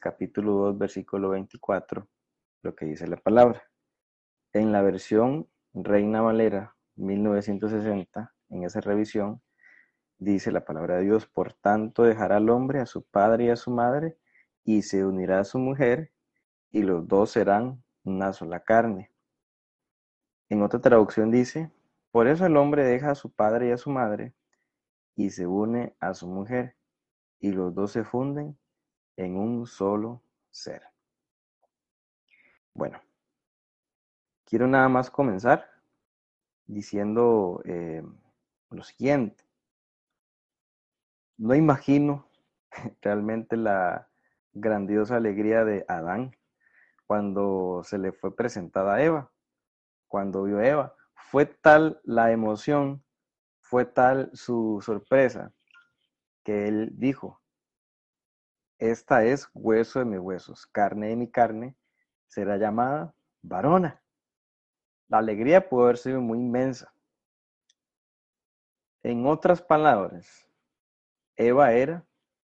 capítulo 2, versículo 24, lo que dice la palabra. En la versión Reina Valera 1960, en esa revisión, dice la palabra de Dios, por tanto dejará al hombre a su padre y a su madre, y se unirá a su mujer, y los dos serán una sola carne. En otra traducción dice, por eso el hombre deja a su padre y a su madre, y se une a su mujer, y los dos se funden en un solo ser. Bueno, quiero nada más comenzar diciendo eh, lo siguiente. No imagino realmente la grandiosa alegría de Adán cuando se le fue presentada a Eva, cuando vio a Eva. Fue tal la emoción, fue tal su sorpresa, que él dijo, esta es hueso de mis huesos, carne de mi carne, será llamada varona. La alegría pudo haber sido muy inmensa. En otras palabras, Eva era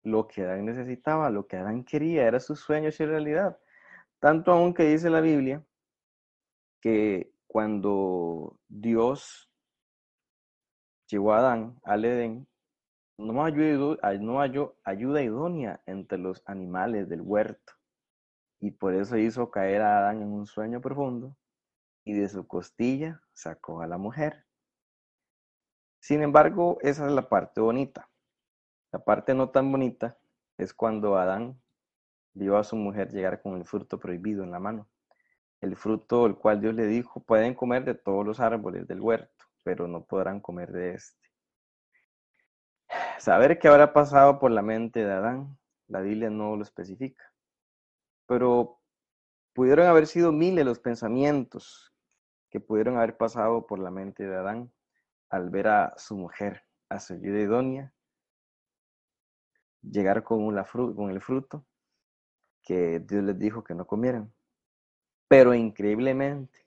lo que Adán necesitaba, lo que Adán quería, era su sueño y realidad. Tanto aún que dice la Biblia que cuando Dios llevó a Adán al Edén, no halló, ayuda idónea entre los animales del huerto, y por eso hizo caer a Adán en un sueño profundo, y de su costilla sacó a la mujer. Sin embargo, esa es la parte bonita. La parte no tan bonita es cuando Adán vio a su mujer llegar con el fruto prohibido en la mano. El fruto el cual Dios le dijo, pueden comer de todos los árboles del huerto, pero no podrán comer de este. Saber qué habrá pasado por la mente de Adán, la Biblia no lo especifica. Pero pudieron haber sido miles los pensamientos que pudieron haber pasado por la mente de Adán al ver a su mujer, a su ayuda idónea, llegar con, con el fruto que Dios les dijo que no comieran. Pero increíblemente,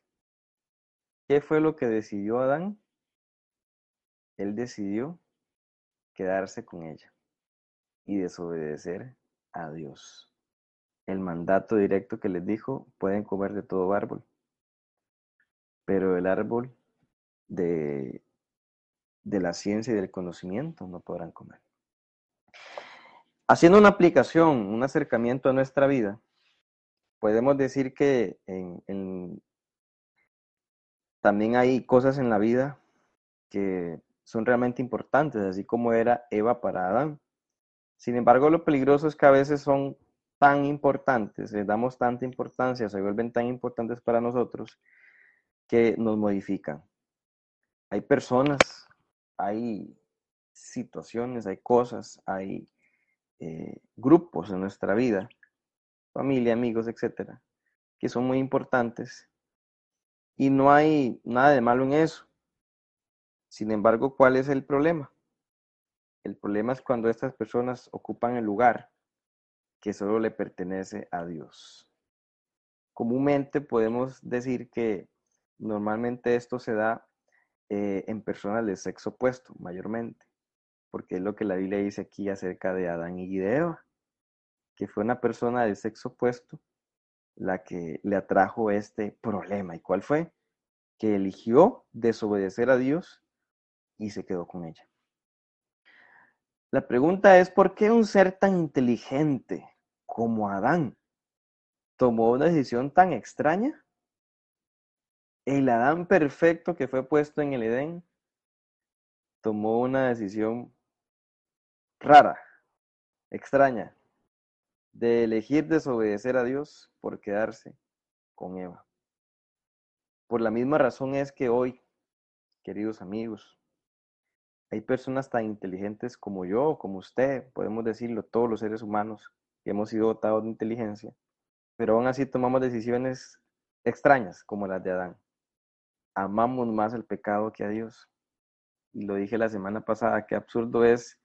¿qué fue lo que decidió Adán? Él decidió quedarse con ella y desobedecer a Dios. El mandato directo que les dijo, pueden comer de todo árbol, pero el árbol de, de la ciencia y del conocimiento no podrán comer. Haciendo una aplicación, un acercamiento a nuestra vida, podemos decir que también hay cosas en la vida que son realmente importantes, así como era Eva para Adán. Sin embargo, lo peligroso es que a veces son tan importantes, les damos tanta importancia, se vuelven tan importantes para nosotros que nos modifican. Hay personas, hay situaciones, hay cosas, hay eh, grupos en nuestra vida, familia, amigos, etcétera, que son muy importantes y no hay nada de malo en eso. Sin embargo, ¿cuál es el problema? El problema es cuando estas personas ocupan el lugar que solo le pertenece a Dios. Comúnmente podemos decir que normalmente esto se da eh, en personas de sexo opuesto, mayormente, porque es lo que la Biblia dice aquí acerca de Adán y de Eva, que fue una persona de sexo opuesto la que le atrajo este problema. ¿Y cuál fue? Que eligió desobedecer a Dios y se quedó con ella. La pregunta es, ¿por qué un ser tan inteligente como Adán tomó una decisión tan extraña? El Adán perfecto que fue puesto en el Edén tomó una decisión rara, extraña, de elegir desobedecer a Dios por quedarse con Eva. Por la misma razón es que hoy, queridos amigos, hay personas tan inteligentes como yo, como usted, podemos decirlo, todos los seres humanos que hemos sido dotados de inteligencia, pero aún así tomamos decisiones extrañas como las de Adán. Amamos más el pecado que a Dios. Y lo dije la semana pasada, qué absurdo es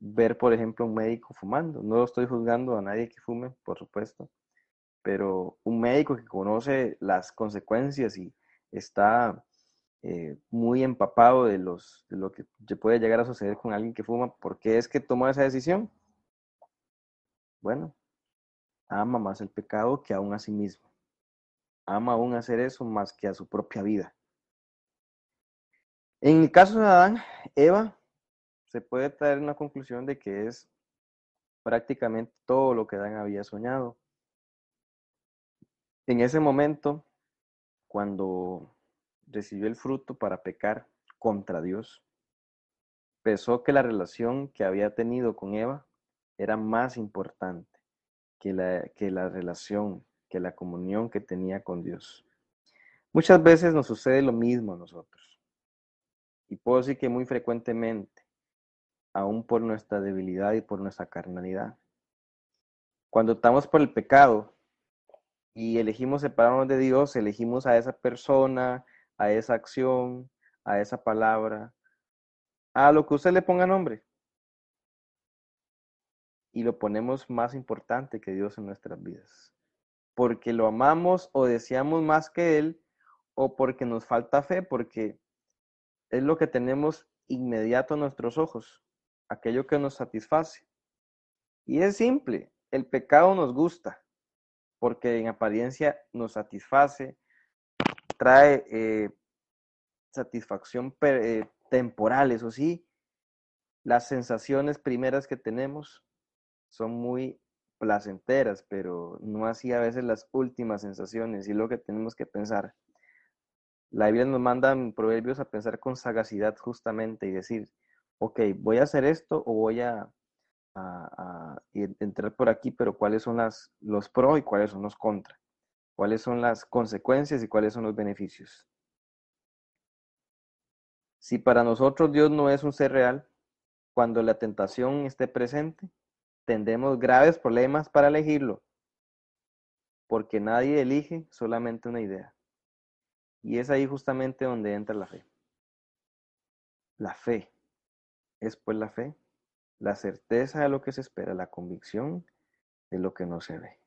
ver, por ejemplo, un médico fumando. No estoy juzgando a nadie que fume, por supuesto, pero un médico que conoce las consecuencias y está eh, muy empapado de, los, de lo que puede llegar a suceder con alguien que fuma, ¿por qué es que tomó esa decisión? Bueno, ama más el pecado que aún a sí mismo. Ama aún hacer eso más que a su propia vida. En el caso de Adán, Eva se puede traer una conclusión de que es prácticamente todo lo que Adán había soñado. En ese momento, cuando recibió el fruto para pecar contra Dios, pensó que la relación que había tenido con Eva era más importante que la, que la relación, que la comunión que tenía con Dios. Muchas veces nos sucede lo mismo a nosotros. Y puedo decir que muy frecuentemente aún por nuestra debilidad y por nuestra carnalidad. Cuando estamos por el pecado y elegimos separarnos de Dios, elegimos a esa persona, a esa acción, a esa palabra, a lo que usted le ponga nombre. Y lo ponemos más importante que Dios en nuestras vidas. Porque lo amamos o deseamos más que Él o porque nos falta fe, porque es lo que tenemos inmediato a nuestros ojos aquello que nos satisface. Y es simple, el pecado nos gusta, porque en apariencia nos satisface, trae eh, satisfacción eh, temporal, eso sí, las sensaciones primeras que tenemos son muy placenteras, pero no así a veces las últimas sensaciones y lo que tenemos que pensar. La Biblia nos manda en Proverbios a pensar con sagacidad justamente y decir, ok, voy a hacer esto o voy a, entrar por aquí, pero cuáles son los pros y cuáles son los contra, cuáles son las consecuencias y cuáles son los beneficios. Si para nosotros Dios no es un ser real, cuando la tentación esté presente, tendremos graves problemas para elegirlo, porque nadie elige solamente una idea. Y es ahí justamente donde entra la fe. La fe es pues la fe, la certeza de lo que se espera, la convicción de lo que no se ve.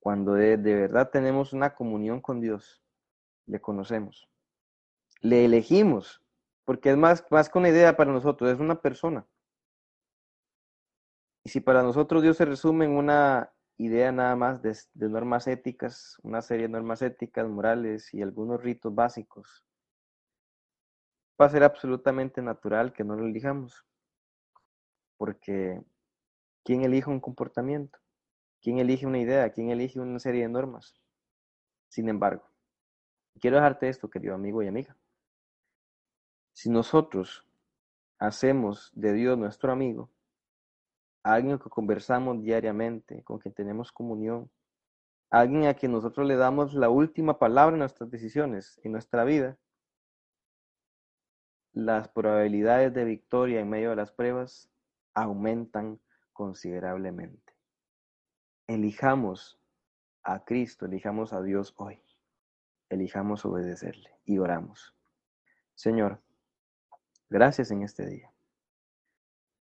Cuando de, verdad tenemos una comunión con Dios, le conocemos, le elegimos, porque es más, más que una idea para nosotros, es una persona. Y si para nosotros Dios se resume en una idea nada más de, de, normas éticas, una serie de normas éticas, morales y algunos ritos básicos, va a ser absolutamente natural que no lo elijamos. Porque ¿quién elige un comportamiento? ¿Quién elige una idea? ¿Quién elige una serie de normas? Sin embargo, quiero dejarte esto, querido amigo y amiga. Si nosotros hacemos de Dios nuestro amigo, alguien que conversamos diariamente, con quien tenemos comunión, alguien a quien nosotros le damos la última palabra en nuestras decisiones, en nuestra vida, las probabilidades de victoria en medio de las pruebas aumentan considerablemente. Elijamos a Cristo, elijamos a Dios hoy. Elijamos obedecerle y oramos. Señor, gracias en este día.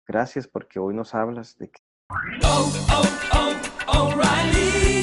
Gracias porque hoy nos hablas de que... Oh, oh, oh,